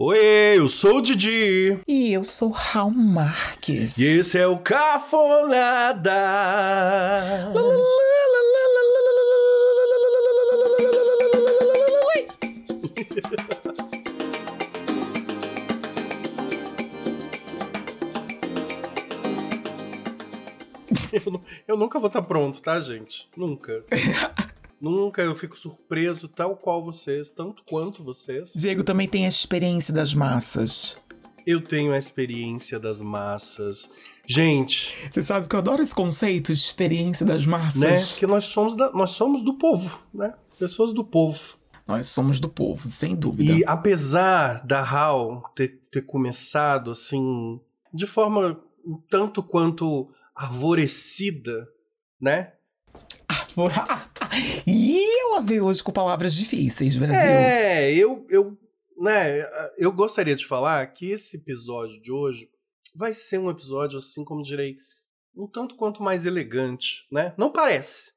Oi, eu sou o Didi. E eu sou Raul Marques. E esse é o Cafonada. Eu, eu nunca vou estar pronto, tá, gente? Nunca. Nunca eu fico surpreso, tal qual vocês, tanto quanto vocês. Diego também tem a experiência das massas. Eu tenho a experiência das massas. Gente. Você sabe que eu adoro esse conceito, experiência das massas. Né? Que nós somos, da, nós somos do povo, né? Pessoas do povo. Nós somos do povo, sem dúvida. E apesar da Hal ter, ter começado assim, de forma um tanto quanto arvorecida, né? E ela veio hoje com palavras difíceis, Brasil. É, eu, eu, né, eu gostaria de falar que esse episódio de hoje vai ser um episódio, assim como direi, um tanto quanto mais elegante, né? Não parece.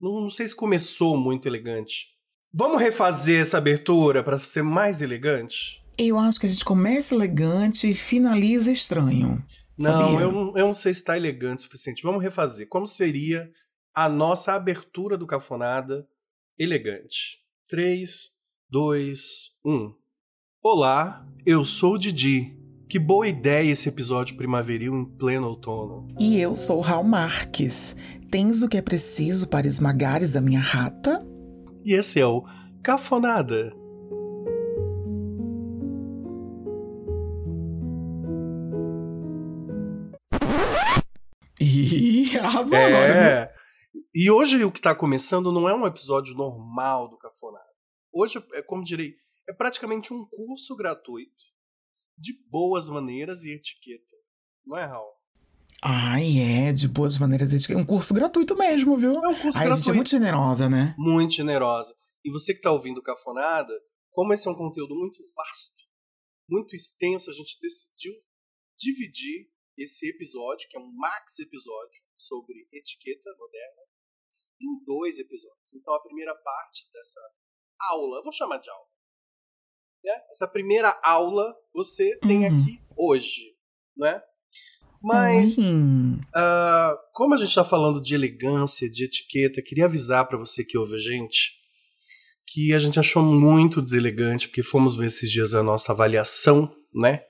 Não, não sei se começou muito elegante. Vamos refazer essa abertura para ser mais elegante? Eu acho que a gente começa elegante e finaliza estranho. Não, eu, eu não sei se está elegante o suficiente. Vamos refazer. Como seria a nossa abertura do Cafonada elegante. 3, 2, 1. Olá, eu sou o Didi. Que boa ideia esse episódio primaveril em pleno outono. E eu sou Raul Marques. Tens o que é preciso para esmagares a minha rata? E esse é o Cafonada. Ih, arrasou é... agora. Né? E hoje o que está começando não é um episódio normal do Cafonada. Hoje, é como direi, é praticamente um curso gratuito de boas maneiras e etiqueta. Não é, Raul? Ai, é, de boas maneiras e etiqueta. Um curso gratuito mesmo, viu? É um curso Ai, gratuito. A gente é muito generosa, né? Muito generosa. E você que está ouvindo o Cafonada, como esse é um conteúdo muito vasto, muito extenso, a gente decidiu dividir esse episódio, que é um max episódio sobre etiqueta moderna, em dois episódios. Então a primeira parte dessa aula, vou chamar de aula, né? Essa primeira aula você tem Uhum. aqui hoje, né? Mas Hum. ah, como a gente está falando de elegância, de etiqueta, queria avisar para você que ouve a gente que a gente achou muito deselegante porque fomos ver esses dias a nossa avaliação, né?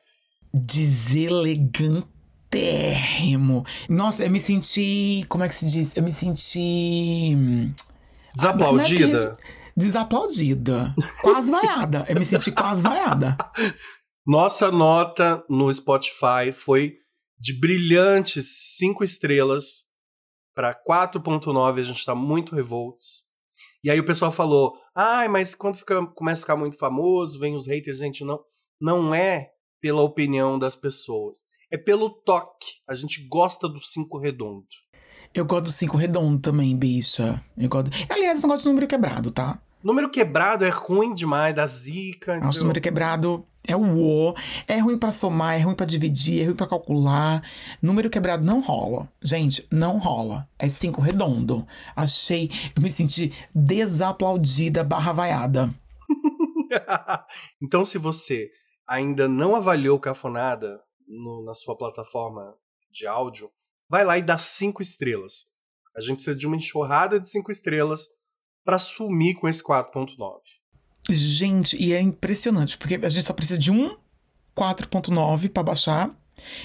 Deselegantérrimo. Nossa, eu me senti. Como é que se diz? Eu me senti. hum, Desaplaudida. Desaplaudida. Quase vaiada. Eu me senti quase vaiada. Nossa nota no Spotify foi de brilhantes 5 estrelas para 4.9, a gente tá muito revoltos. E aí o pessoal falou: "Ai, mas quando fica, começa a ficar muito famoso, vem os haters, gente, não, não é pela opinião das pessoas, é pelo toque. A gente gosta do 5 redondo. Eu gosto do cinco redondo também, bicha. Eu gosto. Aliás, eu não gosto de número quebrado, tá? Número quebrado é ruim demais, dá zica. Acho entendeu? número quebrado é o O. É ruim pra somar, é ruim pra dividir, é ruim pra calcular. Número quebrado não rola. Gente, não rola. É cinco redondo. Achei. Eu me senti desaplaudida barra vaiada. então, se você ainda não avaliou o Cafonada no- na sua plataforma de áudio, vai lá e dá cinco estrelas. A gente precisa de uma enxurrada de cinco estrelas para sumir com esse 4.9. Gente, e é impressionante, porque a gente só precisa de um 4.9 pra baixar.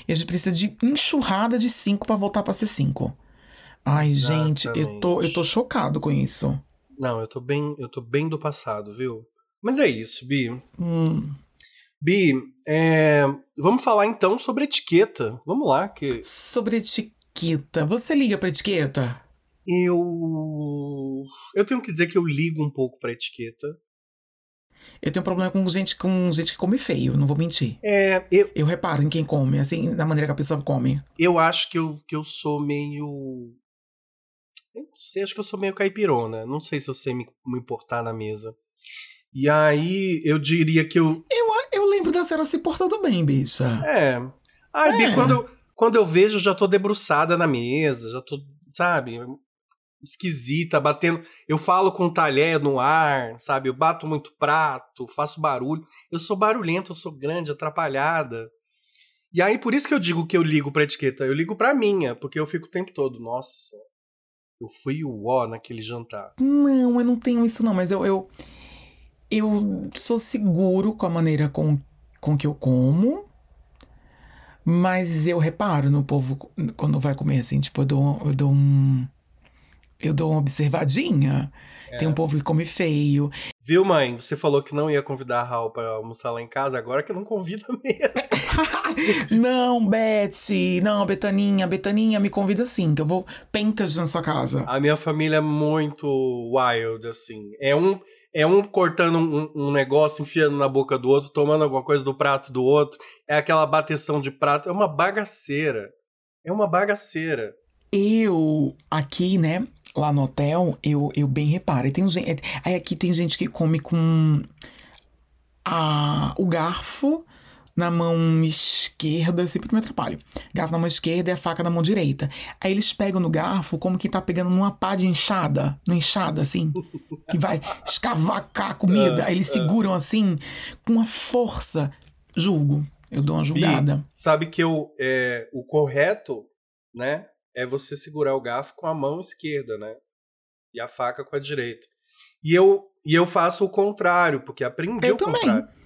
E a gente precisa de enxurrada de 5 pra voltar pra ser 5. Ai, gente, eu tô, eu tô chocado com isso. Não, eu tô bem, eu tô bem do passado, viu? Mas é isso, Bi. Hum. Bi, é, vamos falar então sobre etiqueta. Vamos lá, que Sobre etiqueta. Você liga pra etiqueta? eu eu tenho que dizer que eu ligo um pouco pra etiqueta. Eu tenho problema com gente, com gente que come feio, não vou mentir. É, eu, Eu reparo em quem come, assim, da maneira que a pessoa come. eu acho que eu, que eu sou meio. Eu não sei, acho que eu sou meio caipirona. Não sei se eu sei me, me importar na mesa. E aí eu diria que eu. Eu lembro da senhora se portando bem, bicha. É. Bi, É. quando, eu, quando eu vejo, eu já tô debruçada na mesa, já tô. Sabe? esquisita, batendo. Eu falo com talher no ar, sabe? Eu bato muito prato, faço barulho. Eu sou barulhenta, eu sou grande, atrapalhada. E aí, por isso que eu digo que eu ligo pra etiqueta. Eu ligo pra minha, porque eu fico o tempo todo, nossa, eu fui o ó naquele jantar. Não, eu não tenho isso não, mas eu, eu, eu sou seguro com a maneira com, com que eu como. Mas eu reparo no povo quando vai comer assim, tipo, eu dou, eu dou um. Eu dou uma observadinha. É. Tem um povo que come feio. Viu, mãe? Você falou que não ia convidar a Raul pra almoçar lá em casa, agora que não convida mesmo. não, Beth. Não, Betaninha. Betaninha, me convida sim, que eu vou pencas na sua casa. A minha família é muito wild, assim. É um, é um cortando um, um, negócio, enfiando na boca do outro, tomando alguma coisa do prato do outro. É aquela bateção de prato. É uma bagaceira. É uma bagaceira. Eu, aqui, né, lá no hotel, eu, eu bem reparo. tem gente, aí aqui tem gente que come com a, o garfo na mão esquerda, sempre me atrapalho. Garfo na mão esquerda e a faca na mão direita. Aí eles pegam no garfo como que tá pegando numa pá de enxada, no enxada, assim, que vai escavacar a comida. Aí eles é. seguram assim, com uma força. Julgo. Eu dou uma julgada. E sabe que eu, é, o correto, né, é você segurar o garfo com a mão esquerda, né? E a faca com a direita. E eu, e eu faço o contrário, porque aprendi eu o também. contrário.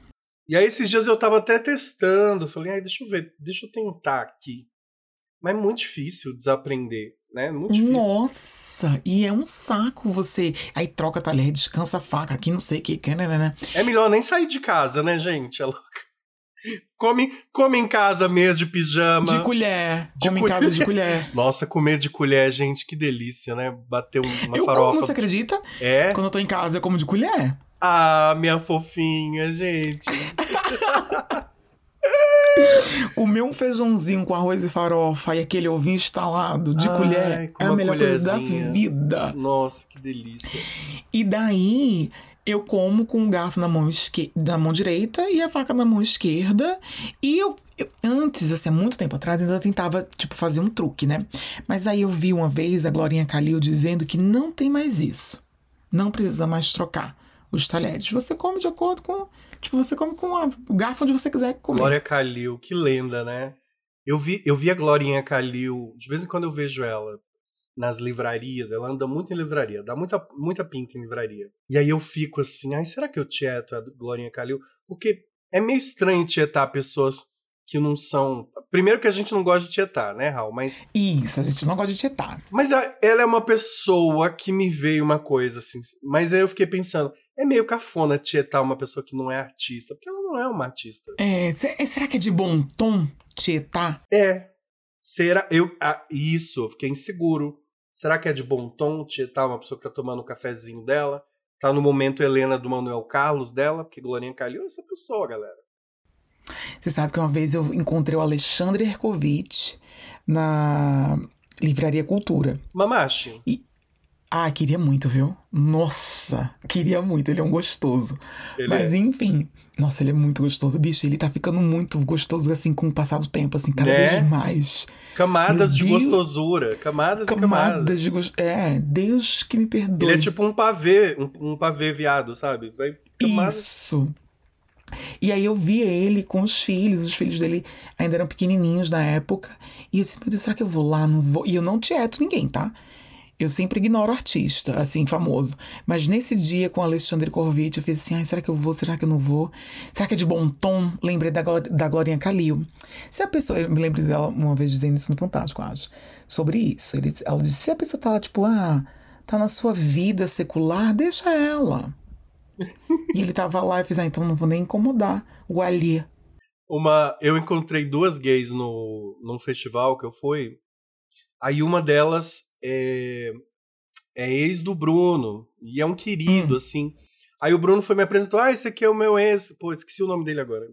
E aí esses dias eu tava até testando, falei, ai, deixa eu ver, deixa eu tentar aqui. Mas é muito difícil desaprender, né? Muito difícil. Nossa, e é um saco você. Aí troca talher, descansa a faca, aqui não sei o que, né, né, né. É melhor nem sair de casa, né, gente? É louca. Come, come em casa mesmo, de pijama. De colher. De come colher. em casa de colher. Nossa, comer de colher, gente, que delícia, né? Bater uma eu farofa. Como, você acredita? É? Quando eu tô em casa, eu como de colher. Ah, minha fofinha, gente. Comer um feijãozinho com arroz e farofa e aquele ovinho instalado de Ai, colher é a melhor coisa da vida. Nossa, que delícia. E daí eu como com o garfo na mão, esquerda, na mão direita e a faca na mão esquerda. E eu, eu, antes, assim, há muito tempo atrás, ainda tentava, tipo, fazer um truque, né? Mas aí eu vi uma vez a Glorinha Calil dizendo que não tem mais isso. Não precisa mais trocar os talheres. Você come de acordo com. Tipo, você come com a, o garfo onde você quiser comer. Glória Calil, que lenda, né? Eu vi, eu vi a Glorinha Calil, de vez em quando eu vejo ela nas livrarias, ela anda muito em livraria, dá muita, muita pinta em livraria. E aí eu fico assim, ai, será que eu tieto a Glorinha Calil? Porque é meio estranho tietar pessoas que não são. Primeiro que a gente não gosta de tietar, né, Raul? Mas. Isso, a gente não gosta de tietar. Mas a, ela é uma pessoa que me veio uma coisa assim. Mas aí eu fiquei pensando, é meio cafona tietar uma pessoa que não é artista, porque ela não é uma artista. É, é será que é de bom tom tietar? É. Será. Eu, ah, isso, eu fiquei inseguro. Será que é de bom tom tietar uma pessoa que tá tomando o um cafezinho dela? Tá no momento Helena do Manuel Carlos dela? Porque Glorinha Calil é essa pessoa, galera. Você sabe que uma vez eu encontrei o Alexandre Erkovitch na Livraria Cultura. Mamache. E... Ah, queria muito, viu? Nossa, queria muito. Ele é um gostoso. Ele Mas é. enfim. Nossa, ele é muito gostoso. Bicho, ele tá ficando muito gostoso, assim, com o passar do tempo, assim, cada né? vez mais. Camadas de gostosura. Camadas, camadas e camadas. De go... É, Deus que me perdoe. Ele é tipo um pavê, um, um pavê viado, sabe? Vai camadas... Isso. E aí eu via ele com os filhos, os filhos dele ainda eram pequenininhos na época. E eu disse, meu Deus, será que eu vou lá? Não vou. E eu não tieto ninguém, tá? Eu sempre ignoro artista, assim, famoso. Mas nesse dia com Alexandre Corvite, eu fiz assim: ai, será que eu vou? Será que eu não vou? Será que é de bom tom? Lembrei da, da Glorinha Calil. Se a pessoa. Eu me lembro dela uma vez dizendo isso no Fantástico, acho. Sobre isso. Ele, ela disse: se a pessoa tá tipo, ah, tá na sua vida secular, deixa ela. E ele tava lá e fiz: ah, então não vou nem incomodar o Ali. Uma, eu encontrei duas gays no, num festival que eu fui. Aí uma delas é, é ex do Bruno. E é um querido, hum. assim. Aí o Bruno foi me apresentou. Ah, esse aqui é o meu ex. Pô, esqueci o nome dele agora.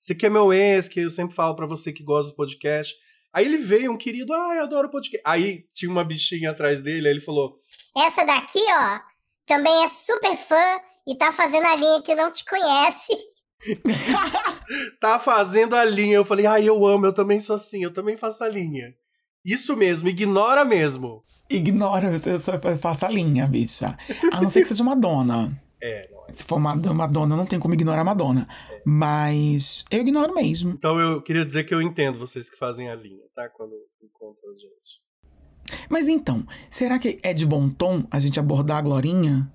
Esse aqui é meu ex, que eu sempre falo para você que gosta do podcast. Aí ele veio, um querido, ah, eu adoro podcast. Aí tinha uma bichinha atrás dele, aí ele falou: Essa daqui, ó, também é super fã e tá fazendo a linha que não te conhece. tá fazendo a linha. Eu falei, ai, ah, eu amo, eu também sou assim, eu também faço a linha. Isso mesmo, ignora mesmo. Ignora, eu só faço a linha, bicha. A não ser que seja uma dona. É, não é. Se for uma Madonna, não tem como ignorar a Madonna. Mas eu ignoro mesmo. Então eu queria dizer que eu entendo vocês que fazem a linha, tá? Quando encontram a gente. Mas então, será que é de bom tom a gente abordar a Glorinha?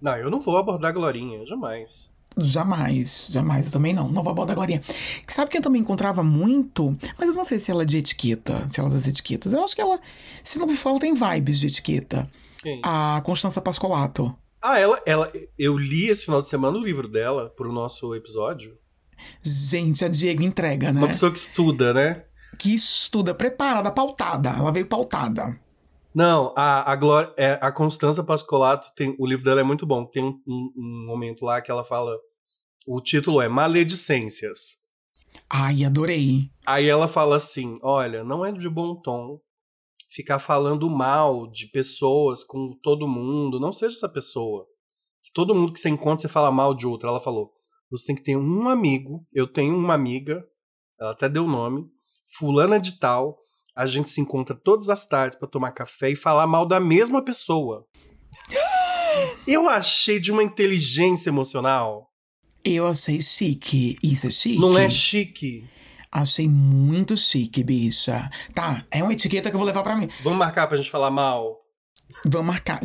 Não, eu não vou abordar a Glorinha, jamais. Jamais, jamais, também não. Não vou abordar a Glorinha. Sabe que eu também encontrava muito, mas eu não sei se ela é de etiqueta, se ela é das etiquetas. Eu acho que ela, se não me fala, tem vibes de etiqueta. Quem? A Constança Pascolato. Ah, ela, ela. Eu li esse final de semana o livro dela pro nosso episódio. Gente, a Diego entrega, né? Uma pessoa que estuda, né? Que estuda, preparada, pautada. Ela veio pautada. Não, a, a, Glória, é, a Constança Pascolato, tem, o livro dela é muito bom. Tem um, um, um momento lá que ela fala. O título é Maledicências. Ai, adorei. Aí ela fala assim: olha, não é de bom tom ficar falando mal de pessoas com todo mundo. Não seja essa pessoa. Todo mundo que você encontra, você fala mal de outra. Ela falou: você tem que ter um amigo. Eu tenho uma amiga, ela até deu o nome, Fulana de Tal. A gente se encontra todas as tardes para tomar café e falar mal da mesma pessoa. Eu achei de uma inteligência emocional. Eu achei chique. Isso é chique? Não é chique. Achei muito chique, bicha. Tá, é uma etiqueta que eu vou levar pra mim. Vamos marcar pra gente falar mal? Vamos marcar.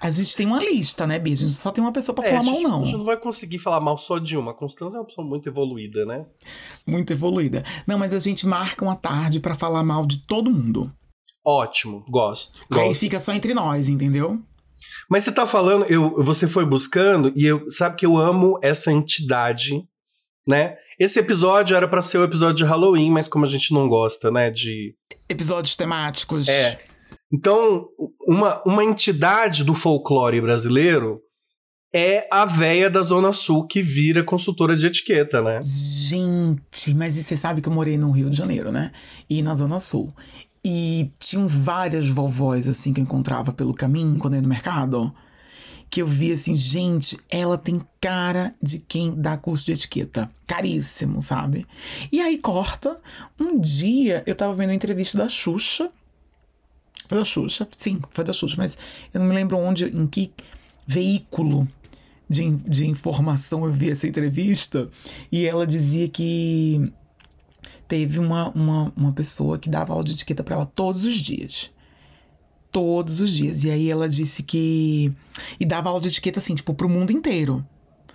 A gente tem uma lista, né, bicha? A gente só tem uma pessoa pra É, falar a mal, gente, não. A gente não vai conseguir falar mal só de uma. A Constança é uma pessoa muito evoluída, né? Muito evoluída. Não, mas a gente marca uma tarde pra falar mal de todo mundo. Ótimo, gosto. Aí gosto. fica só entre nós, entendeu? Mas você tá falando, eu, você foi buscando, e eu sabe que eu amo essa entidade, né? Esse episódio era pra ser o episódio de Halloween, mas como a gente não gosta, né, de Episódios temáticos. É. Então, uma, uma entidade do folclore brasileiro é a véia da Zona Sul que vira consultora de etiqueta, né? Gente, mas você sabe que eu morei no Rio de Janeiro, né? E na Zona Sul. E tinham várias vovós, assim, que eu encontrava pelo caminho quando eu ia no mercado. Que eu via assim, gente, ela tem cara de quem dá curso de etiqueta. Caríssimo, sabe? E aí corta. Um dia eu tava vendo uma entrevista da Xuxa. Foi da Xuxa? Sim, foi da Xuxa, mas eu não me lembro onde, em que veículo de, de informação eu vi essa entrevista. E ela dizia que teve uma, uma, uma pessoa que dava aula de etiqueta pra ela todos os dias. Todos os dias. E aí ela disse que. E dava aula de etiqueta assim, tipo, pro mundo inteiro.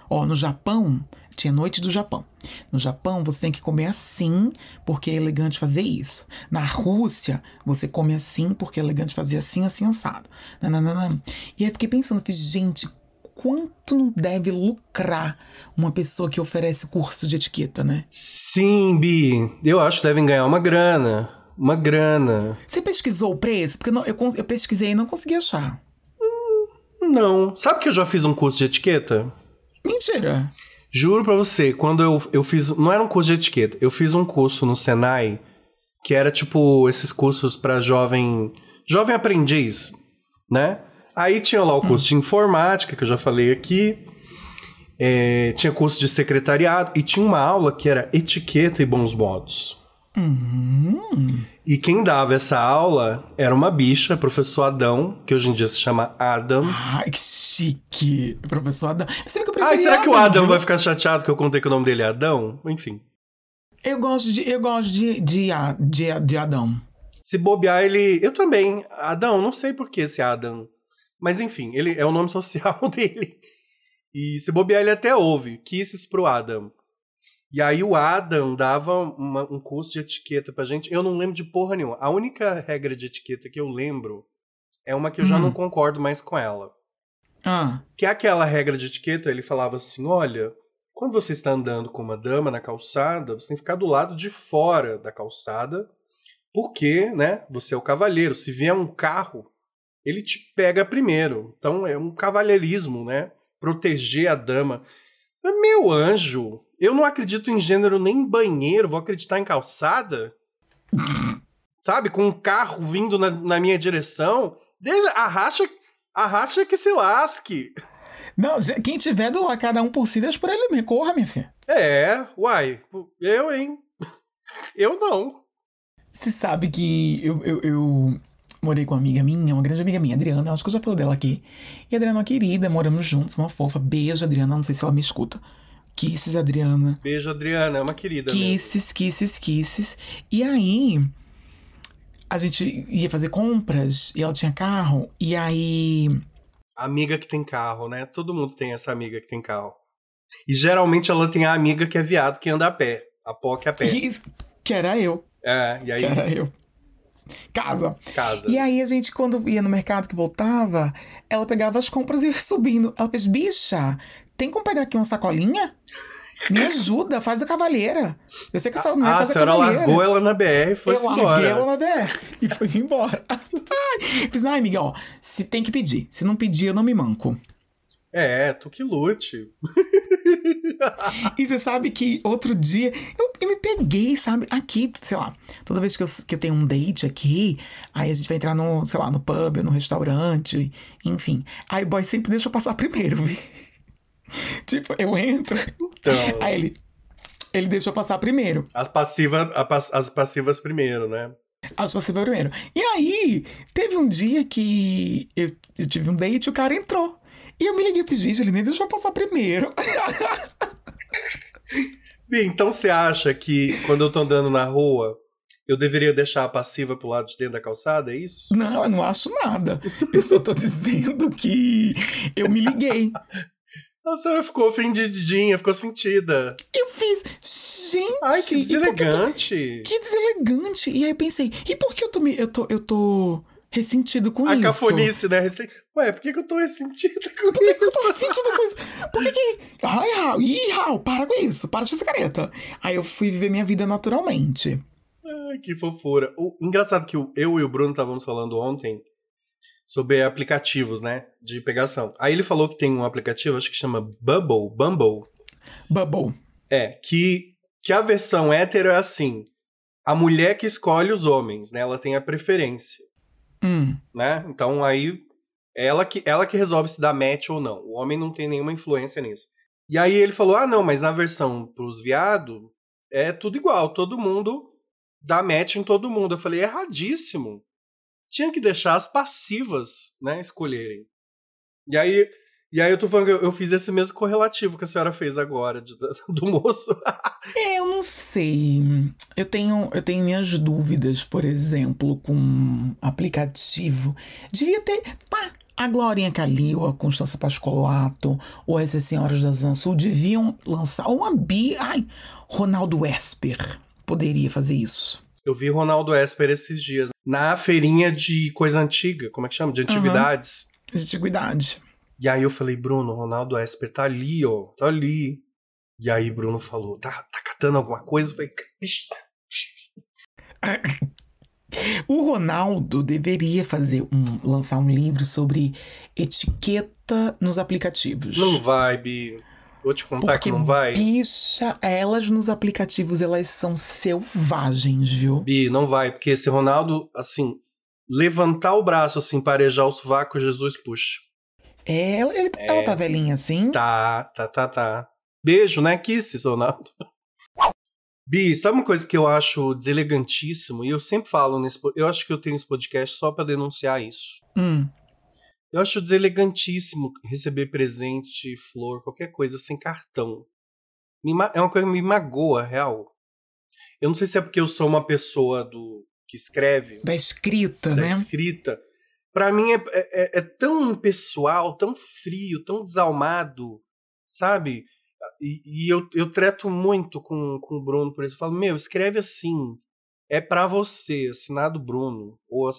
Ó, no Japão, tinha noite do Japão. No Japão, você tem que comer assim, porque é elegante fazer isso. Na Rússia, você come assim, porque é elegante fazer assim, assim, assado. Nananana. E aí fiquei pensando, fiz, gente, quanto não deve lucrar uma pessoa que oferece curso de etiqueta, né? Sim, Bi. Eu acho que devem ganhar uma grana. Uma grana. Você pesquisou o preço? Porque eu, não- eu eu pesquisei e não consegui achar. Não. Sabe que eu já fiz um curso de etiqueta? Mentira. Juro pra você, quando eu, eu fiz. Não era um curso de etiqueta, eu fiz um curso no Senai que era tipo esses cursos pra jovem. Jovem aprendiz, né? Aí tinha lá o curso de informática, que eu já falei aqui. é, tinha curso de secretariado e tinha uma aula que era etiqueta e bons modos. Hum. E quem dava essa aula era uma bicha, professor Adão, que hoje em dia se chama Adam. Ai, que chique. Professor Adão. Você que eu Ai, será que o Adam viu? vai ficar chateado que eu contei que o nome dele é Adão? Enfim. Eu gosto de, eu gosto de, de, de, de Adão. Se bobear, ele. Eu também. Adão, não sei por que esse Adam. Mas enfim, ele é o nome social dele. E se bobear, ele até ouve. Kisses pro Adam. E aí o Adam dava uma- um curso de etiqueta pra gente. Eu não lembro de porra nenhuma. A única regra de etiqueta que eu lembro é uma que eu já Hum. não concordo mais com ela. Ah, Que é aquela regra de etiqueta, ele falava assim: olha, quando você está andando com uma dama na calçada, você tem que ficar do lado de fora da calçada, porque, né, você é o cavalheiro. Se vier um carro, ele te pega primeiro. Então é um cavalheirismo, né? Proteger a dama. Meu anjo, eu não acredito em gênero nem em banheiro, vou acreditar em calçada? Sabe, com um carro vindo na, na minha direção, deixa, arracha, arracha que se lasque. Não, quem tiver do lá, cada um por si, deixa por ele mesmo. Corra, minha filha. É, uai, eu, hein? Eu não. Você sabe que eu, eu, eu, morei com uma amiga minha, uma grande amiga minha, Adriana. Acho que eu já falei dela aqui. E a Adriana é uma querida, moramos juntos, uma fofa. Beijo, Adriana. Não sei se ela me escuta. Kisses, Adriana. Beijo, Adriana, é uma querida. mesmo. Kisses, kisses, kisses. E aí, a gente ia fazer compras e ela tinha carro. E aí, Amiga que tem carro, né? Todo mundo tem essa amiga que tem carro. E geralmente ela tem a amiga que é viado que anda a pé. A POC a pé. que, que era eu, É, e aí que era eu. Casa. casa. E aí a gente, quando ia no mercado que voltava, ela pegava as compras e ia subindo. Ela fez, bicha, tem como pegar aqui uma sacolinha? Me ajuda, faz a cavalheira. Eu sei que a senhora não é, Ah, a faz a senhora cavalheira. largou ela na BR e foi eu embora. larguei ela na BR e foi embora. Ai, Fiz, ai, amiga, ó, se tem que pedir. Se não pedir, eu não me manco. É, tu que lute. E você sabe que outro dia eu, eu me peguei, sabe? Aqui, sei lá, toda vez que eu, que eu tenho um date aqui, aí a gente vai entrar no, sei lá, no pub, no restaurante, enfim. Aí o boy sempre deixa eu passar primeiro, vi? Tipo, eu entro, Então, aí ele. Ele deixa eu passar primeiro. as, passiva, a pas- as passivas primeiro, né? As passivas primeiro. E aí, teve um dia que eu, eu tive um date e o cara entrou. E eu me liguei e fiz, gente, ele nem deixou eu passar primeiro. Bem, então você acha que quando eu tô andando na rua, eu deveria deixar a passiva pro lado de dentro da calçada? É isso? Não, eu não acho nada. Eu só tô dizendo que eu me liguei. A senhora ficou ofendidinha, ficou sentida. Eu fiz, gente. Ai, que e por eu tô- deselegante. Que deselegante. E aí eu pensei, e por que eu tô, me, eu tô, eu tô ressentido com A isso? cafonice, né? Rece- Ué, por que, que eu tô ressentida com Por que, que eu tô ressentido com isso? Por que que... Ai, Raul, ih, Raul, para com isso. Para de fazer careta. Aí eu fui viver minha vida naturalmente. Ai, que fofura. O engraçado que eu e o Bruno estávamos falando ontem sobre aplicativos, né? De pegação. Aí ele falou que tem um aplicativo, acho que chama Bubble, Bumble. Bubble. É, que, que a versão hétero é assim. A mulher que escolhe os homens, né? Ela tem a preferência, Hum. né? Então aí ela que, ela que resolve se dá match ou não. O homem não tem nenhuma influência nisso. E aí ele falou: ah, não, mas na versão pros viados é tudo igual, todo mundo dá match em todo mundo. Eu falei: erradíssimo. Tinha que deixar as passivas, né, escolherem. E aí, e aí eu tô falando que eu, fiz esse mesmo correlativo que a senhora fez agora, de- do moço. É, eu não sei. Eu tenho, eu tenho minhas dúvidas, por exemplo, com aplicativo. Devia ter. Pá, a Glorinha Calil, a Constança Pascolato, ou essas senhoras da Zona Sul deviam lançar. Ou a Bi. Ai, Ronaldo Esper poderia fazer isso. Eu vi Ronaldo Esper esses dias na feirinha de coisa antiga, como é que chama? De antiguidades. De antiguidade. E aí eu falei, Bruno, Ronaldo Esper tá ali, ó, tá ali. E aí Bruno falou, tá, tá catando alguma coisa? Eu falei, "Ixi, O Ronaldo deveria fazer um, lançar um livro sobre etiqueta nos aplicativos. não vai, Bi. Vou te contar Porque, que não vai. bicha, elas nos aplicativos, elas são selvagens, viu? Bi, não vai, porque esse Ronaldo, assim, levantar o braço, assim, parejar o sovaco, Jesus puxa. É, ele- ela tá velhinha assim? Tá, tá, tá, tá. Beijo, né, Kisses, Ronaldo? Bi, sabe uma coisa que eu acho deselegantíssimo? E eu sempre falo nesse. Eu acho que eu tenho esse podcast só pra denunciar isso. Hum. Eu acho deselegantíssimo receber presente, flor, qualquer coisa sem cartão. É uma coisa que me magoa, real. Eu não sei se é porque eu sou uma pessoa do que escreve, Da escrita, da né? escrita. Pra mim é, é- é tão pessoal, tão frio, tão desalmado, sabe? E, e eu, eu treto muito com, com o Bruno por isso. Eu falo, meu, escreve assim. É pra você, assinado Bruno. Ou,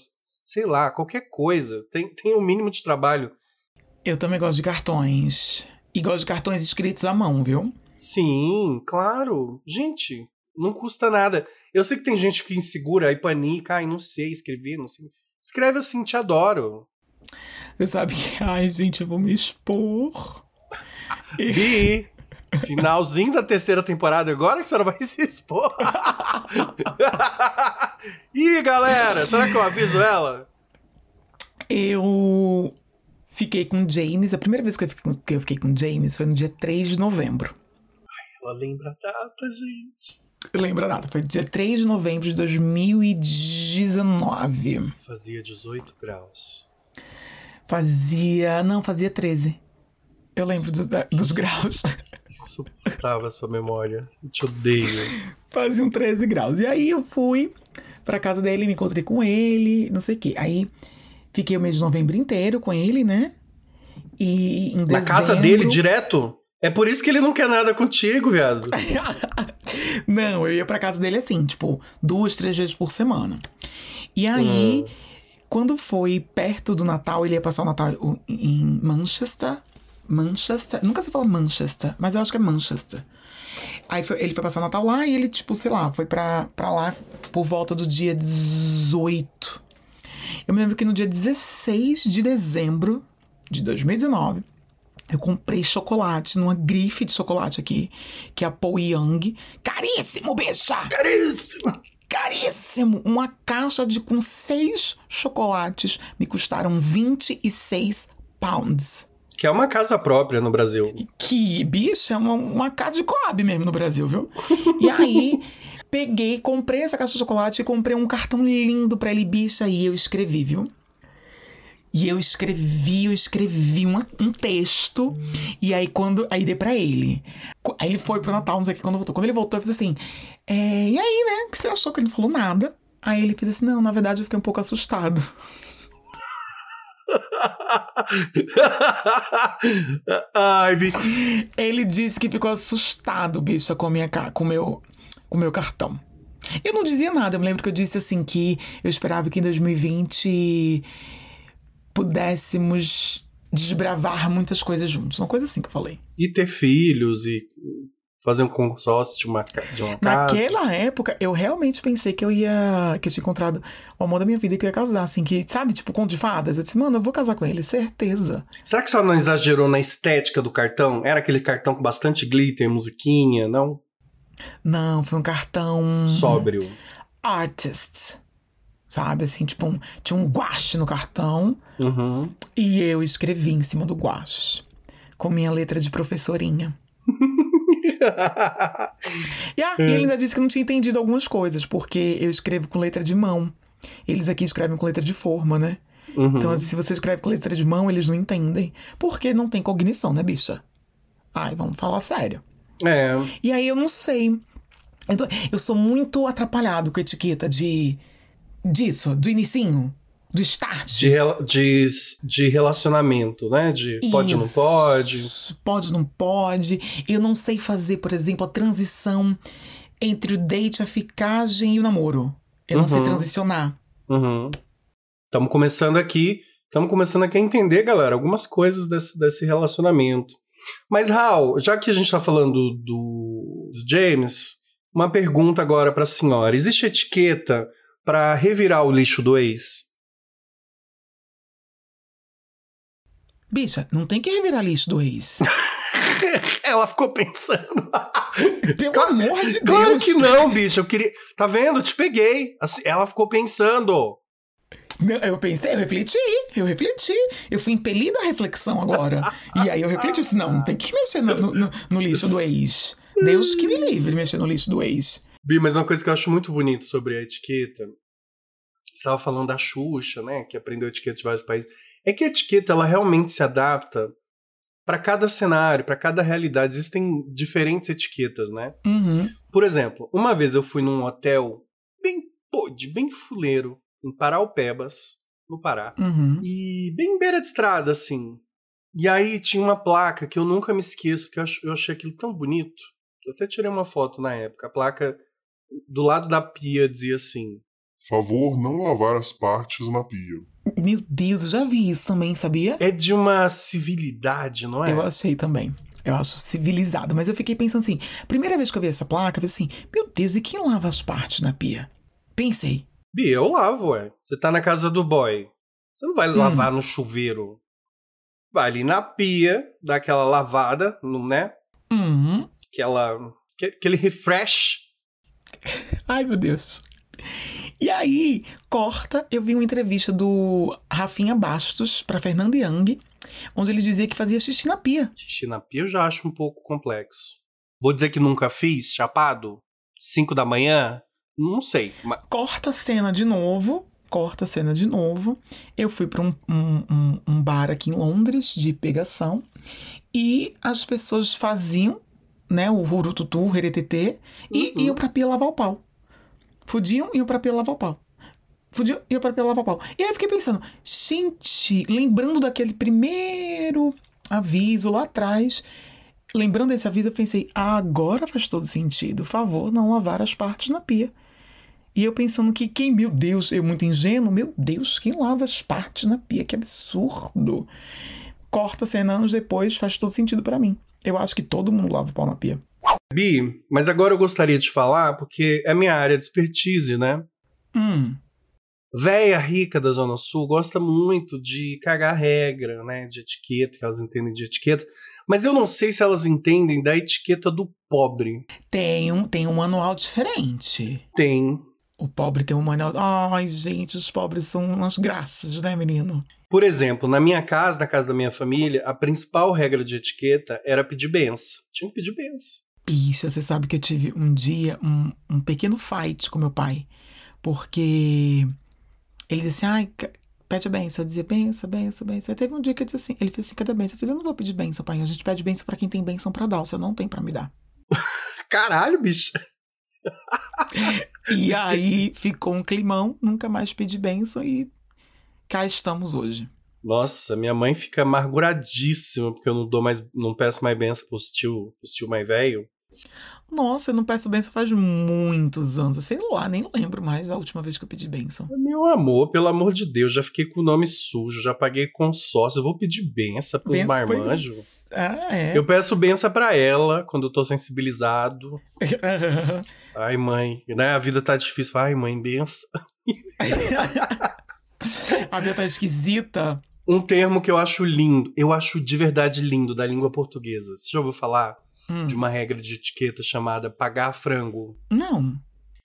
sei lá, qualquer coisa. Tem, tem o mínimo de trabalho. Eu também gosto de cartões. E gosto de cartões escritos à mão, viu? Sim, claro. Gente, não custa nada. Eu sei que tem gente que insegura, aí panica, ai, não sei escrever, não sei. Escreve assim, te adoro. Você sabe que. Ai, gente, eu vou me expor. Bi, finalzinho da terceira temporada, agora que a senhora vai se expor. Ih, galera, será que eu aviso ela? Eu fiquei com James. A primeira vez que eu fiquei com, que eu fiquei com James foi no dia 3 de novembro. Ela lembra a data, gente. Lembra a data? Foi dia 3 de novembro de 2019. Fazia 18 graus. Fazia. Não, fazia 13. Eu lembro do- da- dos graus. Insuportável a sua memória. Eu te odeio. Faziam 13 graus. E aí eu fui pra casa dele, me encontrei com ele, não sei o quê. Aí fiquei o mês de novembro inteiro com ele, né? E em Na casa dezembro- dele, direto? É por isso que ele não quer nada contigo, viado. Não, eu ia pra casa dele assim, tipo, duas, três vezes por semana. E aí, quando foi perto do Natal, ele ia passar o Natal em Manchester. Manchester. Nunca se fala Manchester, mas eu acho que é Manchester. Aí foi- ele foi passar o Natal lá e ele, tipo, sei lá, foi pra, pra lá por volta do dia 18. Eu me lembro que no dia 16 de dezembro de 2019, eu comprei chocolate numa grife de chocolate aqui, que é a Paul Young. Caríssimo, bicha! Caríssimo! Caríssimo! Uma caixa de com seis chocolates me custaram 26 pounds. Que é uma casa própria no Brasil. Que, bicha, é uma, uma casa de Coab mesmo no Brasil, viu? E aí, peguei, comprei essa caixa de chocolate e comprei um cartão lindo pra ele, bicha, e eu escrevi, viu? E eu escrevi, eu escrevi uma- um texto. E aí, quando. Aí dei pra ele. Aí ele foi pro Natal, não sei o que, quando voltou. Quando ele voltou, eu fiz assim: é, E aí, né? O que você achou que ele não falou nada? Aí ele fez assim: Não, na verdade eu fiquei um pouco assustado. Ai, bi- Ele disse que ficou assustado, bicha, com, a minha, com, o meu, com o meu cartão. Eu não dizia nada, eu me lembro que eu disse assim que eu esperava que em 2020 pudéssemos desbravar muitas coisas juntos. Uma coisa assim que eu falei. E ter filhos e fazer um consórcio de uma, de uma casa. Naquela época, eu realmente pensei que eu ia. que eu tinha encontrado o amor da minha vida e que eu ia casar, assim, que, sabe, tipo, conto de fadas. Eu disse, mano, eu vou casar com ele, certeza. Será que só não exagerou na estética do cartão? Era aquele cartão com bastante glitter, musiquinha, não? Não, foi um cartão. Sóbrio. Artist. Sabe, assim, tipo, um- tinha um guache no cartão. Uhum. E eu escrevi em cima do guache. Com minha letra de professorinha. E, ah, e ele ainda disse que não tinha entendido algumas coisas, porque eu escrevo com letra de mão. Eles aqui escrevem com letra de forma, né? Uhum. Então, se você escreve com letra de mão, eles não entendem. Porque não tem cognição, né, bicha? Ai, vamos falar sério. É. E aí eu não sei. Eu, tô- eu sou muito atrapalhado com a etiqueta de. disso, do inicinho, do start. De, de, de relacionamento, né? De pode ou não pode. Pode, não pode. Eu não sei fazer, por exemplo, a transição entre o date, a ficagem e o namoro. Eu não sei Uhum. transicionar. Estamos começando aqui. Estamos começando aqui a entender, galera, algumas coisas desse, desse relacionamento. Mas, Raul, já que a gente está falando do, do James, uma pergunta agora para a senhora. Existe etiqueta para revirar o lixo do ex? Bicha, não tem que revirar lixo do ex. Ela ficou pensando. Pelo Claro- amor de Deus. Claro que não, bicho. Eu queria. Tá vendo? Eu te peguei. Assim, ela ficou pensando. Não, eu pensei, eu refleti, eu refleti. Eu fui impelida à reflexão agora. E aí eu refleti, eu disse, não, não tem que mexer no, no- no lixo do ex. Deus que me livre de mexer no lixo do ex. Bi, mas uma coisa que eu acho muito bonita sobre a etiqueta. Você estava falando da Xuxa, né? Que aprendeu etiqueta de vários países. É que a etiqueta ela realmente se adapta para cada cenário, para cada realidade. Existem diferentes etiquetas, né? Uhum. Por exemplo, uma vez eu fui num hotel bem pode, bem fuleiro, em Paraupebas, no Pará. Uhum. E bem beira de estrada, assim. E aí tinha uma placa que eu nunca me esqueço, que eu achei aquilo tão bonito. Eu até tirei uma foto na época. A placa do lado da pia dizia assim: Favor não lavar as partes na pia. Meu Deus, eu já vi isso também, sabia? É de uma civilidade, não é? Eu achei também. Eu acho civilizado. Mas eu fiquei pensando assim, primeira vez que eu vi essa placa, eu falei assim, meu Deus, e quem lava as partes na pia? Pensei. Bi, eu lavo, ué. Você tá na casa do boy. Você não vai lavar no chuveiro. Vai ali na pia, dá aquela lavada, não- né? Uhum. Aquela, que- aquele refresh. Ai, meu Deus. E aí, corta, eu vi uma entrevista do Rafinha Bastos pra Fernanda Young, onde ele dizia que fazia xixi na pia. Xixi na pia eu já acho um pouco complexo. Vou dizer que nunca fiz, chapado? 5 da manhã? Não sei. Mas... Corta a cena de novo. Corta a cena de novo. Eu fui para um, um, um, bar aqui em Londres de pegação e as pessoas faziam, né, o rurututu, o heretetê, e Uhum. iam pra pia lavar o pau. Fudiam e iam pra pia lavar o pau. Fudiam e iam pra pia lavar o pau. E aí eu fiquei pensando, gente, lembrando daquele primeiro aviso lá atrás, lembrando desse aviso, eu pensei, ah, agora faz todo sentido. Por favor, não lavar as partes na pia. E eu pensando que quem, meu Deus, eu muito ingênuo, meu Deus, quem lava as partes na pia? Que absurdo. Corta cena anos depois, faz todo sentido pra mim. Eu acho que todo mundo lava o pau na pia. Bi, mas agora eu gostaria de falar, porque é minha área de expertise, né? Hum, Véia rica da Zona Sul gosta muito de cagar regra, né? De etiqueta, que elas entendem de etiqueta. Mas eu não sei se elas entendem da etiqueta do pobre. tem um, tem um manual diferente. Tem. O pobre tem um manual. Ai, gente, os pobres são umas graças, né, menino? Por exemplo, na minha casa, na casa da minha família, a principal regra de etiqueta era pedir benção. Tinha que pedir benção. Bicha, você sabe que eu tive um dia um, um pequeno fight com meu pai. Porque ele disse assim, ai, ca- pede a benção. Eu dizia, benção, benção, benção. Aí teve um dia que eu disse assim, ele fez assim, cadê a benção? Eu fiz, eu não vou pedir benção, pai. A gente pede benção pra quem tem benção pra dar. O senhor não tem pra me dar. Caralho, bicho. E aí ficou um climão, nunca mais pedi benção e cá estamos hoje. Nossa, minha mãe fica amarguradíssima porque eu não dou mais, não peço mais benção pros tio, pros tio mais velho. Nossa, eu não peço benção faz muitos anos. Sei lá, nem lembro mais da última vez que eu pedi benção. Meu amor, pelo amor de Deus, já fiquei com o nome sujo, já paguei consórcio, eu vou pedir benção pros Benção, pois- marmanjos. Ah, é. Eu peço benção pra ela quando eu tô sensibilizado. Ai, mãe, né? A vida tá difícil. Ai, mãe, benção. a minha tá esquisita. Um termo que eu acho lindo, eu acho de verdade lindo da língua portuguesa. Você já ouviu falar Hum. de uma regra de etiqueta chamada pagar frango? Não.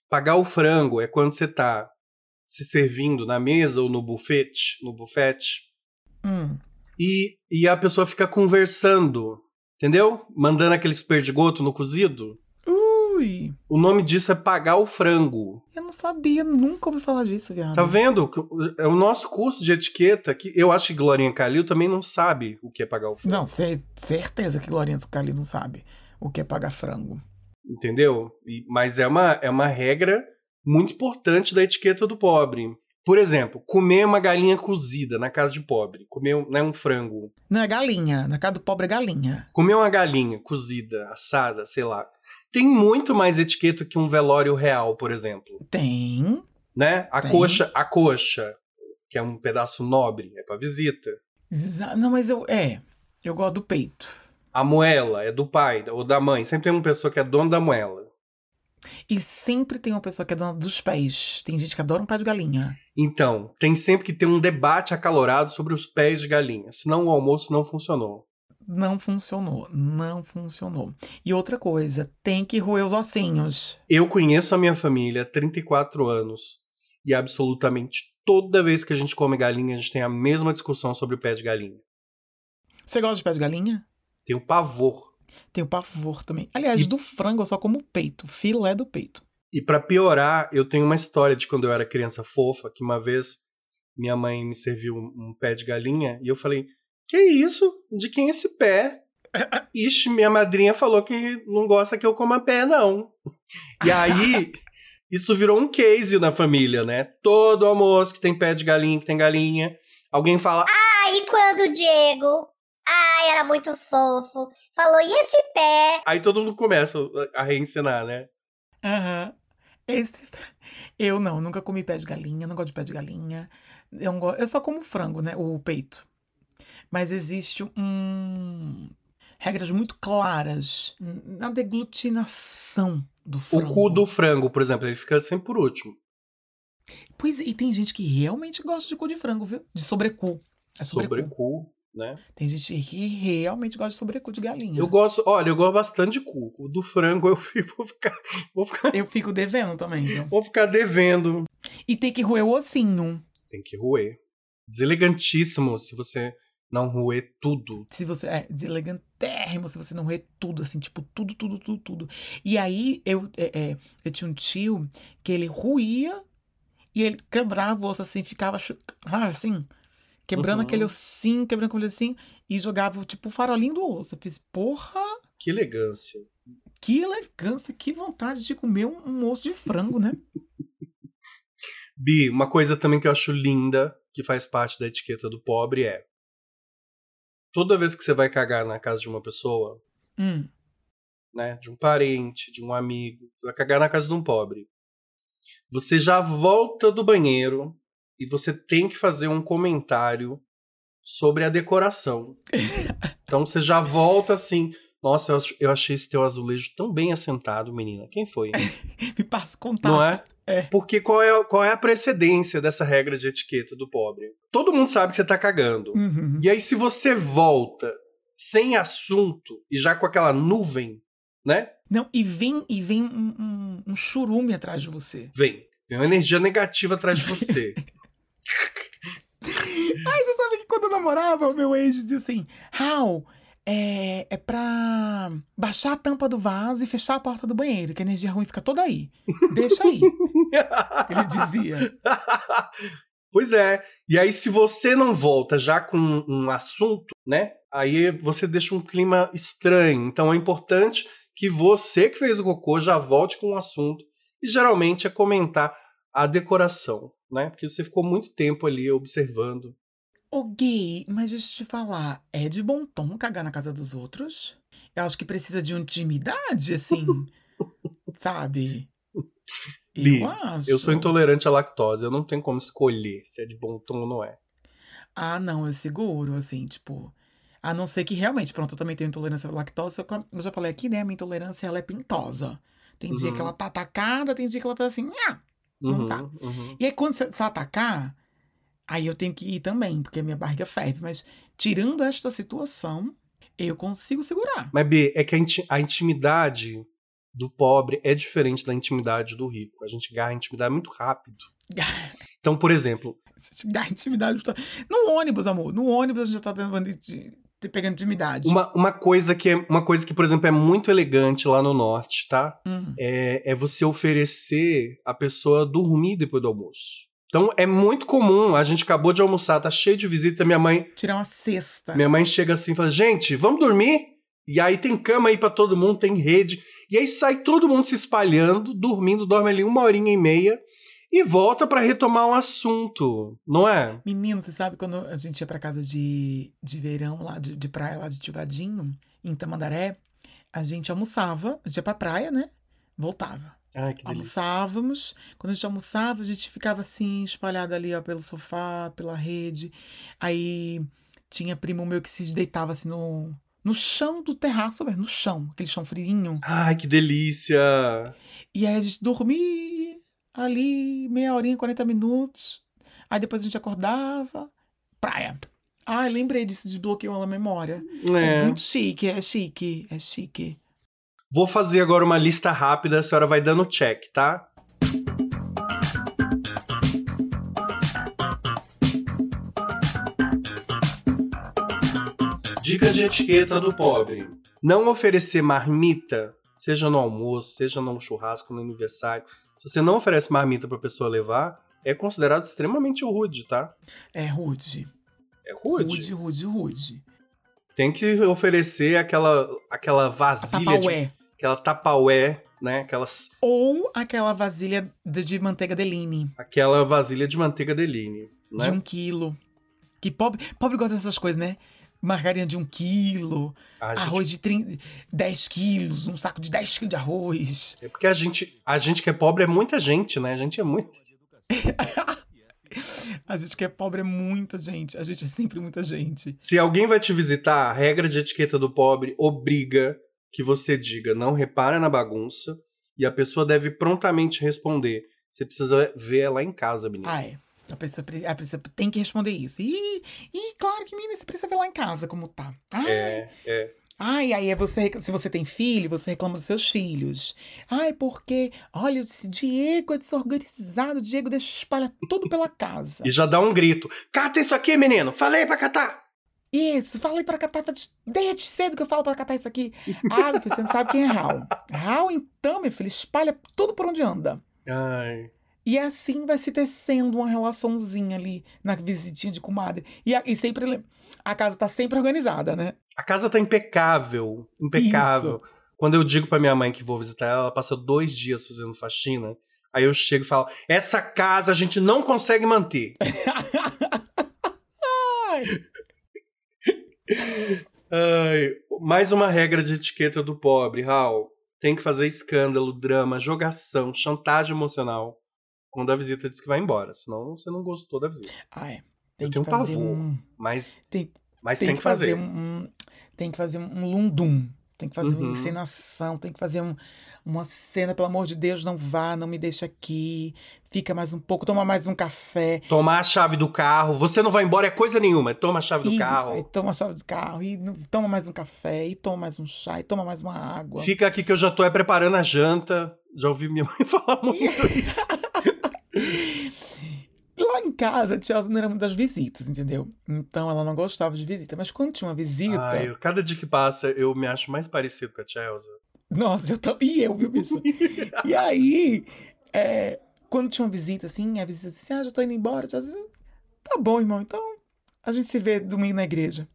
Pagar o frango é quando você tá se servindo na mesa ou no bufete, no bufete, Hum. e, e a pessoa fica conversando, entendeu? Mandando aqueles perdigoto no cozido. Ui. O nome disso é pagar o frango. Eu não sabia, nunca ouvi falar disso, viado. Tá vendo? É o nosso curso de etiqueta que eu acho que Glorinha Calil também não sabe o que é pagar o frango. Não, cer- certeza que Glorinha Cali não sabe o que é pagar frango. Entendeu? E- mas é uma, é uma regra muito importante da etiqueta do pobre. Por exemplo, comer uma galinha cozida na casa de pobre. Comer um, né, um frango. Não, é galinha. Na casa do pobre é galinha. Comer uma galinha cozida, assada, sei lá. Tem muito mais etiqueta que um velório real, por exemplo. Tem. Né? A Tem. coxa, a coxa, que é um pedaço nobre, é pra visita. Exa- Não, mas eu. É. Eu gosto do peito. A moela é do pai ou da mãe. Sempre tem uma pessoa que é dona da moela. E sempre tem uma pessoa que é dona dos pés. Tem gente que adora um pé de galinha. Então, tem sempre que ter um debate acalorado sobre os pés de galinha. Senão o almoço não funcionou. Não funcionou. Não funcionou. E outra coisa, tem que roer os ossinhos. Eu conheço a minha família há 34 anos. E absolutamente toda vez que a gente come galinha, a gente tem a mesma discussão sobre o pé de galinha. Você gosta de pé de galinha? Tenho pavor. Tenho pavor também. Aliás, E- do frango eu só como o peito. Filé do peito. E pra piorar, eu tenho uma história de quando eu era criança fofa, que uma vez minha mãe me serviu um, um pé de galinha e eu falei: "Que isso? De quem é esse pé?" Ixi, minha madrinha falou que não gosta que eu coma pé não. E aí isso virou um case na família, né? Todo almoço que tem pé de galinha, que tem galinha, alguém fala: Aí quando o Diego, ai, era muito fofo, falou, e esse pé? aí todo mundo começa a reencenar, né? Aham. Esse... Eu não, nunca comi pé de galinha, não gosto de pé de galinha. Eu, não go- eu só como frango, né? O peito. Mas existe um. Regras muito claras na deglutinação do frango. O cu do frango, por exemplo, ele fica sempre por último. Pois e tem gente que realmente gosta de cu de frango, viu? De sobrecu. É sobrecu. Sobrecu, né? Tem gente que realmente gosta de sobrecu de galinha. Eu gosto, olha, eu gosto bastante de cu. O do frango eu fico- vou ficar, vou ficar, Eu fico devendo também, vou ficar devendo. E tem que roer o ossinho. Tem que roer. Deselegantíssimo se você Não roer tudo. Se você é deselegantérrimo, se você não roer tudo, assim, tipo, tudo, tudo, tudo, tudo. E aí eu, é, é, eu tinha um tio que ele ruía e ele quebrava o osso assim, ficava ah, assim, quebrando Uhum. aquele ossinho, quebrando aquele assim, e jogava tipo o farolinho do osso. Eu fiz, porra, Que elegância. que elegância, que vontade de comer um, um osso de frango, né? Bi, uma coisa também que eu acho linda, que faz parte da etiqueta do pobre, é. Toda vez que você vai cagar na casa de uma pessoa, Hum. né, de um parente, de um amigo, você vai cagar na casa de um pobre. Você já volta do banheiro e você tem que fazer um comentário sobre a decoração. Então você já volta assim. Nossa, eu ach- eu achei esse teu azulejo tão bem assentado, menina. Quem foi? Me passa contato. Não é? É. Porque qual é, qual é a precedência dessa regra de etiqueta do pobre? Todo mundo sabe que você tá cagando. Uhum. E aí, se você volta sem assunto e já com aquela nuvem, né? Não, e vem, e vem um, um, um churume atrás de você. Vem. Vem uma energia negativa atrás de você. Ai, você sabe que quando eu namorava, o meu ex dizia assim: Hal, é, é pra baixar a tampa do vaso e fechar a porta do banheiro, que a energia ruim fica toda aí. Deixa aí. Ele dizia. pois é. E aí, se você não volta já com um assunto, né? Aí você deixa um clima estranho. Então é importante que você que fez o cocô já volte com um assunto. E geralmente é comentar a decoração, né? Porque você ficou muito tempo ali observando. Ô gay, mas deixa eu te falar, é de bom tom cagar na casa dos outros? Eu acho que precisa de intimidade, assim. sabe? Bi, eu acho. Eu sou intolerante à lactose, eu não tenho como escolher se é de bom tom ou não é. Ah, não, eu seguro, assim, tipo. A não ser que realmente, pronto, eu também tenho intolerância à lactose. Eu já falei aqui, né? A minha intolerância ela é pintosa. Tem dia Uhum. que ela tá atacada, tem dia que ela tá assim. "Nha". Não Uhum, tá. uhum. E aí, quando você você atacar, aí eu tenho que ir também, porque a minha barriga ferve. Mas, tirando esta situação, eu consigo segurar. Mas, B, é que a, inti- a intimidade do pobre é diferente da intimidade do rico. A gente ganha a intimidade muito rápido. Então, por exemplo, dá intimidade. No ônibus, amor. No ônibus a gente já tá dando, de- de- pegando intimidade. uma, uma coisa que é uma coisa que, por exemplo, é muito elegante lá no norte, tá? Hum. É, é você oferecer a pessoa dormir depois do almoço. Então é muito comum, a gente acabou de almoçar, tá cheio de visita, minha mãe, Tirar uma cesta. minha mãe chega assim e fala: "Gente, vamos dormir?" E aí tem cama aí pra todo mundo, tem rede. E aí sai todo mundo se espalhando, dormindo, dorme ali uma horinha e meia e volta pra retomar um assunto, não é? Menino, você sabe quando a gente ia pra casa de, de verão lá, de, de praia lá de Tivadinho, em Tamandaré, a gente almoçava, a gente ia pra praia, né? Voltava. Ai, que. Almoçávamos. Quando a gente almoçava, a gente ficava assim, espalhado ali, ó, pelo sofá, pela rede. Aí tinha primo meu que se deitava assim no, no chão do terraço, mesmo, no chão, aquele chão friinho. Ai, que delícia. E aí a gente dormia ali meia horinha, 40 minutos. Aí depois a gente acordava. Praia. Ai, lembrei disso, desbloqueou a memória. É. É. muito chique, é chique, é chique. Vou fazer agora uma lista rápida, a senhora vai dando check, tá? Dicas de etiqueta do pobre. Não oferecer marmita, seja no almoço, seja no churrasco, no aniversário. Se você não oferece marmita pra pessoa levar, é considerado extremamente rude, tá? É rude. É rude. Rude, rude, rude. Tem que oferecer aquela, aquela vasilha, de. Aquela tapaué, né? Aquelas Ou aquela vasilha de, de manteiga deline, aquela vasilha de manteiga deline, né? de um quilo. Que pobre, pobre gosta dessas coisas, né? Margarina de um quilo, A gente- arroz de 30, 10 quilos, um saco de 10 quilos de arroz. É porque a gente, a gente que é pobre é muita gente, né? A gente é muito. A gente que é pobre é muita gente. A gente é sempre muita gente. Se alguém vai te visitar, a regra de etiqueta do pobre obriga que você diga não repara na bagunça e a pessoa deve prontamente responder. Você precisa ver ela em casa, menina. Ah, é. A pessoa, a pessoa tem que responder isso. E, e claro que, menina, você precisa ver lá em casa como tá. Ai, É, é. Ai, aí é você, se você tem filho, você reclama dos seus filhos. Ai, porque, olha, esse Diego é desorganizado, o Diego deixa espalhar tudo pela casa. E já dá um grito. Cata isso aqui, menino! Falei pra catar! Isso, fala aí pra catar. Desde cedo que eu falo pra catar isso aqui. Ah, meu filho, você não sabe quem é Raul. Raul, então, meu filho, espalha tudo por onde anda. Ai. E assim vai se tecendo uma relaçãozinha ali na visitinha de comadre. E, a, e sempre. A casa tá sempre organizada, né? A casa tá impecável. Impecável. Isso. Quando eu digo pra minha mãe que vou visitar ela, ela passa dois dias fazendo faxina. Aí eu chego e falo: essa casa a gente não consegue manter. Ai. Ai, mais uma regra de etiqueta do pobre, Raul. Tem que fazer escândalo, drama, jogação, chantagem emocional quando a visita diz que vai embora. Senão você não gostou da visita. Ai, tem Eu que tenho fazer pavor, um. Mas Tem, mas tem, tem, que que fazer. fazer um, um- Tem que fazer um lundum. Tem que fazer Uhum. uma encenação. Tem que fazer um- uma cena, pelo amor de Deus, não vá, não me deixa aqui. Fica mais um pouco, toma mais um café. Tomar a chave do carro. Você não vai embora é coisa nenhuma. Toma a chave do Isso, carro. Toma a chave do carro, e toma mais um café, e toma mais um chá, e toma mais uma água. Fica aqui que eu já tô é, preparando a janta. Já ouvi minha mãe falar muito isso. Lá em casa, a Chelsea não era muito das visitas, entendeu? Então ela não gostava de visita. Mas quando tinha uma visita. Ai, eu- cada dia que passa, eu me acho mais parecido com a Chelsea. Nossa, eu também. E eu, viu, bicho? e aí, é, quando tinha uma visita, assim, a visita disse: Ah, já tô indo embora. Chelsea, tá bom, irmão, então a gente se vê domingo na igreja.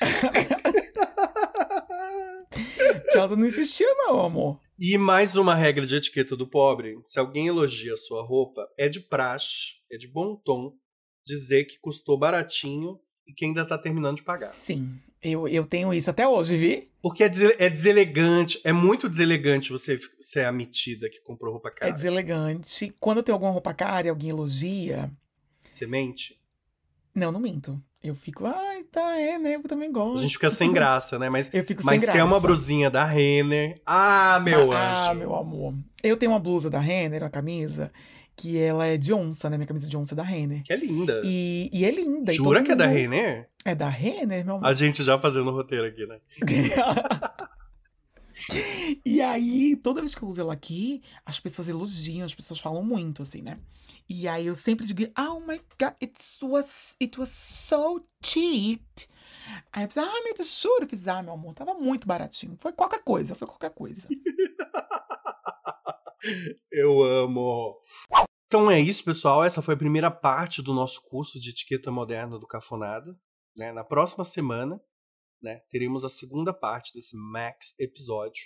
Chelsea não insistia, não, amor. E mais uma regra de etiqueta do pobre: se alguém elogia a sua roupa, é de praxe, é de bom tom dizer que custou baratinho e que ainda tá terminando de pagar. Sim, eu, eu tenho isso até hoje, vi? Porque é, dese- é deselegante, é muito deselegante você ser a metida que comprou roupa É cara. deselegante. Quando eu tenho alguma roupa cara e alguém elogia. Você mente? Não, não minto. Eu fico, ai, tá, é, né? Eu também gosto. A gente fica sem graça, né? Mas, Eu fico mas sem se é uma graça. brusinha da Renner. Ah, meu ah, anjo. meu amor. Eu tenho uma blusa da Renner, uma camisa, que ela é de onça, né? Minha camisa de onça é da Renner. Que é linda. E, e é linda. Jura que é da mundo- Renner? É da Renner, meu amor. A gente já fazendo o roteiro aqui, né? e aí, toda vez que eu uso ela aqui, as pessoas elogiam, as pessoas falam muito, assim, né? E aí eu sempre digo, oh my god, it was, it was so cheap. Aí eu fiz, ah, meu Deus, juro. Eu fiz, ah, meu amor, tava muito baratinho. Foi qualquer coisa, foi qualquer coisa. Eu amo. Então é isso, pessoal. Essa foi a primeira parte do nosso curso de etiqueta moderna do Cafonada. Né? Na próxima semana, né, teremos a segunda parte desse Max episódio.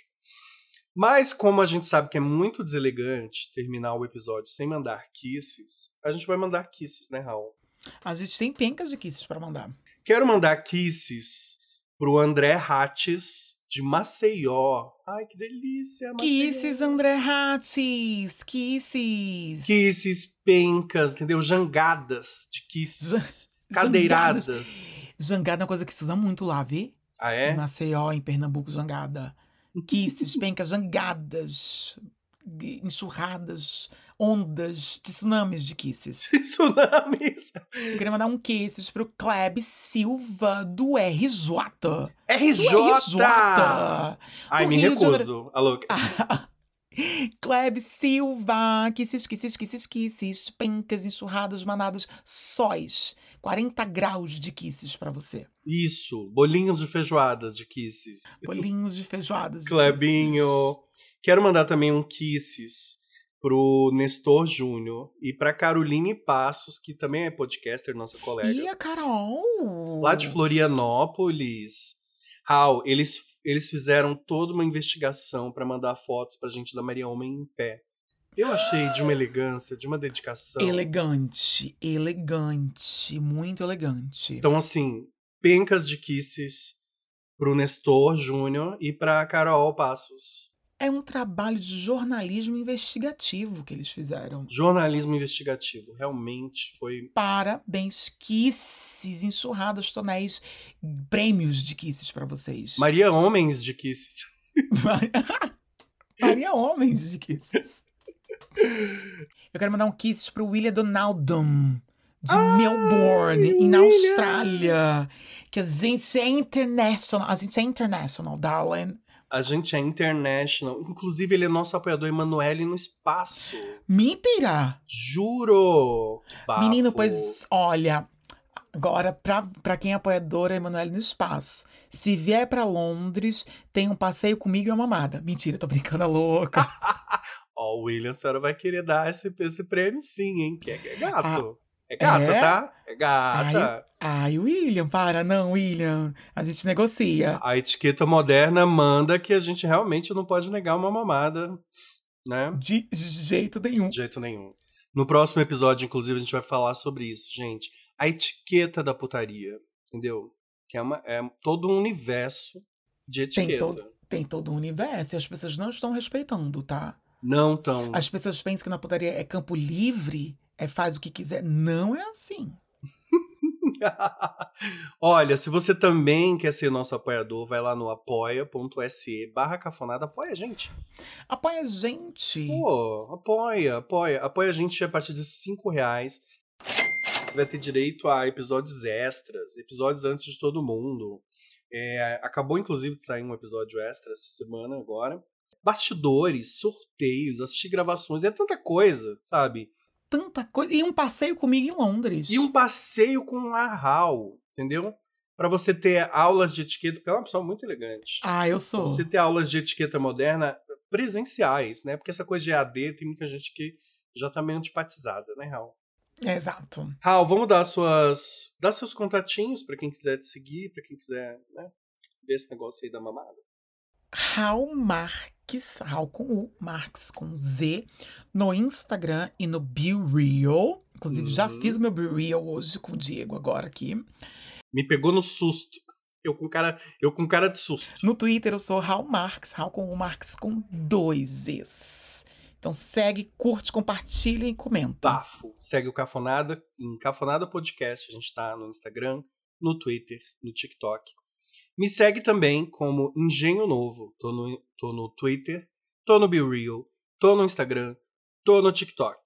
Mas como a gente sabe que é muito deselegante terminar o episódio sem mandar kisses, a gente vai mandar kisses, né, Raul? A gente tem pencas de kisses pra mandar. Quero mandar kisses pro André Hattes, de Maceió. Ai, que delícia, Maceió. Kisses, André Hattis! Kisses! Kisses, pencas, entendeu? Jangadas de kisses. Cadeiradas. Jangada é uma coisa que se usa muito lá, vê? Ah, Em é? Maceió, em Pernambuco, jangada. Kisses, pencas, jangadas, enxurradas, ondas, tsunamis de kisses. Tsunamis. Eu queria mandar um kisses pro Kleb Silva, do RJ. Do RJ! RJ! Ai, Do me Rio recuso. Alô. Kleb Silva, kisses, kisses, kisses, kisses, pencas, enxurradas, manadas, sóis. 40 graus de kisses pra você. Isso, bolinhos de feijoada de kisses. Bolinhos de feijoadas. de Clebinho. Quero mandar também um kisses pro Nestor Júnior e pra Caroline Passos, que também é podcaster, nossa colega. E a Carol? lá de Florianópolis. Raul, eles, eles fizeram toda uma investigação pra mandar fotos pra gente da Maria Homem em pé. Eu achei de uma elegância, de uma dedicação. Elegante, elegante, muito elegante. Então, assim, pencas de kisses pro Nestor Júnior e pra Carol Passos. É um trabalho de jornalismo investigativo que eles fizeram. Jornalismo investigativo. Realmente foi. Parabéns, kisses, enxurradas, tonéis, prêmios de kisses pra vocês. Maria Homens de kisses. Maria Homens de kisses. Eu quero mandar um kisses pro William Donaldum, de Melbourne, em William. Austrália. Que a gente é international. A gente é international, darling. A gente é international. Inclusive, ele é nosso apoiador Emanuele no espaço. Mentira! Juro! Menino, pois olha, Agora, pra, pra quem é apoiadora, é Emanuele no Espaço. Se vier pra Londres, tem um passeio comigo e uma mamada. Mentira, tô brincando, é louca. Ó, o William, a senhora vai querer dar esse, esse prêmio sim, hein? Que é, é gato. é gata, é? tá? É gata. Ai, William, para, não, William. A gente negocia. A etiqueta moderna manda que a gente realmente não pode negar uma mamada, né? De jeito nenhum. De jeito nenhum. No próximo episódio, inclusive, a gente vai falar sobre isso, gente. A etiqueta da putaria, entendeu? Que é, uma, é todo um universo de etiqueta. Tem todo, tem todo um universo e as pessoas não estão respeitando, tá? Não tão. As pessoas pensam que na putaria é campo livre, é faz o que quiser. Não é assim. Olha, se você também quer ser nosso apoiador, vai lá no apoia.se barra cafonada, apoia a gente. Apoia a gente. Pô, apoia, apoia. Apoia a gente a partir de 5 reais. Você vai ter direito a episódios extras, episódios antes de todo mundo. É, acabou, inclusive, de sair um episódio extra essa semana agora. Bastidores, sorteios, assistir gravações, é tanta coisa, sabe? Tanta coisa. E um passeio comigo em Londres. E um passeio com a Hal, entendeu? Para você ter aulas de etiqueta, porque ela é uma pessoa muito elegante. Ah, eu sou. Pra você ter aulas de etiqueta moderna presenciais, né? Porque essa coisa de AD tem muita gente que já tá meio antipatizada, né, Raul? Exato. Raul, vamos dar suas. dar seus contatinhos para quem quiser te seguir, para quem quiser, né? Ver esse negócio aí da mamada. Raul Marques, Raul com U, Marques com Z, no Instagram e no Be Real. Inclusive, já Uhum. fiz meu Be Real hoje com o Diego agora aqui. Me pegou no susto. Eu com cara, eu com cara de susto. No Twitter eu sou Raul Marques, Raul com U, Marques com dois Es. Então segue, curte, compartilha e comenta. Bafo. Segue o Cafonada em Cafonada Podcast. A gente tá no Instagram, no Twitter, no TikTok. Me segue também como Engenho Novo. Tô no, tô no Twitter, tô no Be Real, tô no Instagram, tô no TikTok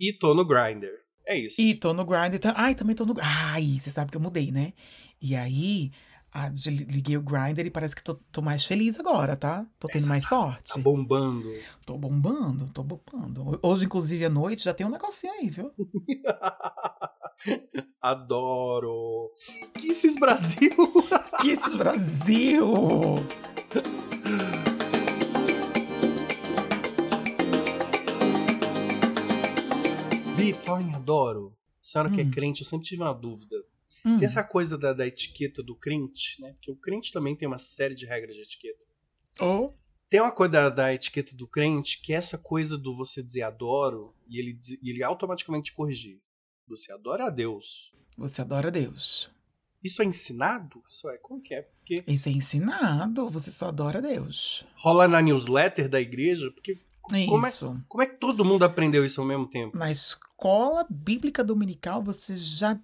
e tô no Grindr. É isso. E tô no Grindr. Ai, também tô no. Ai, você sabe que eu mudei, né? E aí, a- de- liguei o Grindr e parece que tô, tô mais feliz agora, tá? Tô tendo mais sorte. Tá bombando. Tô bombando, tô bombando. Hoje, inclusive, à noite, já tem um negocinho aí, viu? Adoro. Kisses Brasil. Kisses Brasil! Bi, fala em adoro. Senhora que é Hum. crente, eu sempre tive uma dúvida. Hum, Tem essa coisa da, da etiqueta do crente, né? Porque o crente também tem uma série de regras de etiqueta. ou Tem uma coisa da, da etiqueta do crente que é essa coisa do você dizer adoro e ele, e ele automaticamente te corrigir. Você adora a Deus. você adora Deus. Isso é ensinado? Isso é, como que é? Porque Isso é ensinado, você só adora Deus. rola na newsletter da igreja, porque Como é- Isso. como é que todo mundo aprendeu isso ao mesmo tempo? Na escola bíblica dominical, você já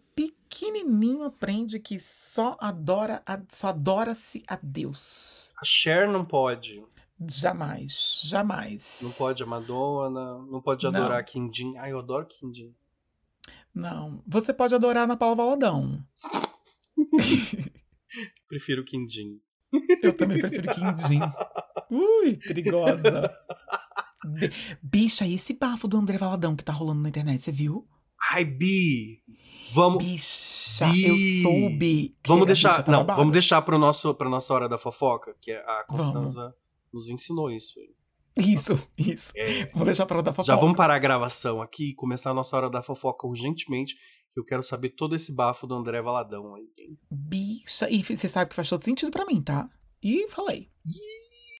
pequenininho aprende que só adora, a- só adora-se a Deus. A Cher não pode. Jamais, jamais. Não pode a Madonna, não pode Não. adorar Quindim. Ai, eu adoro Quindim. Não. Você pode adorar na Paula Valadão. Prefiro Quindim. Eu também prefiro Quindim. Ui, perigosa. Bicha, e esse bafo do André Valadão que tá rolando na internet, você viu? Ai, Bi! Vamos, Bicha, Bi. eu soube. vamos deixar. tá não, vamos deixar pro nosso, pra nossa hora da fofoca, que é a Constanza nos ensinou isso. aí. Isso, isso. É, Vamos deixar pra outra fofoca. já vamos parar a gravação aqui e começar a nossa hora da fofoca urgentemente. que Eu quero saber todo esse bafo do André Valadão aí. Bicha. E você sabe que faz todo sentido pra mim, tá? E falei. Ih,